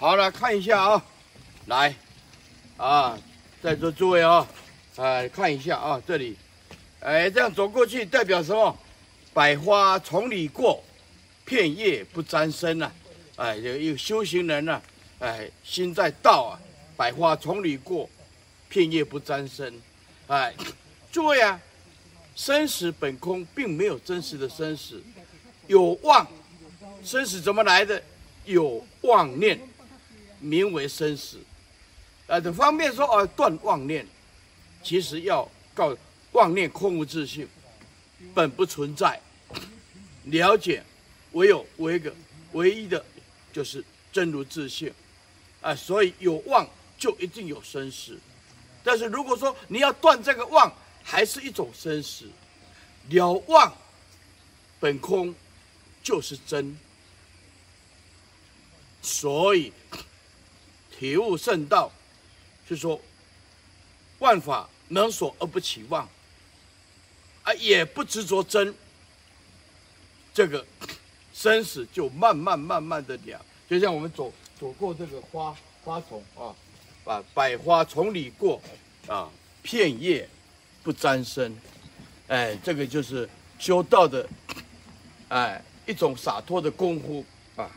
好了，看一下啊，来，啊，在座诸位啊，哎，看一下啊，这里，哎，这样走过去代表什么？百花丛里过，片叶不沾身呐、啊。哎，有有修行人呐、啊，哎，心在道啊，百花丛里过，片叶不沾身。哎，诸位啊，生死本空，并没有真实的生死，有妄，生死怎么来的？有妄念。名为生死，呃，这方面说啊，断妄念，其实要告妄念空无自性，本不存在。了解，唯有唯一个唯一的，就是真如自性，啊，所以有妄就一定有生死。但是如果说你要断这个妄，还是一种生死。了妄本空，就是真。所以。体悟圣道，是说万法能所而不起妄，啊，也不执着真，这个 生死就慢慢慢慢的了。就像我们走走过这个花花丛啊，把百花丛里过啊，片叶不沾身，哎，这个就是修道的，哎，一种洒脱的功夫啊。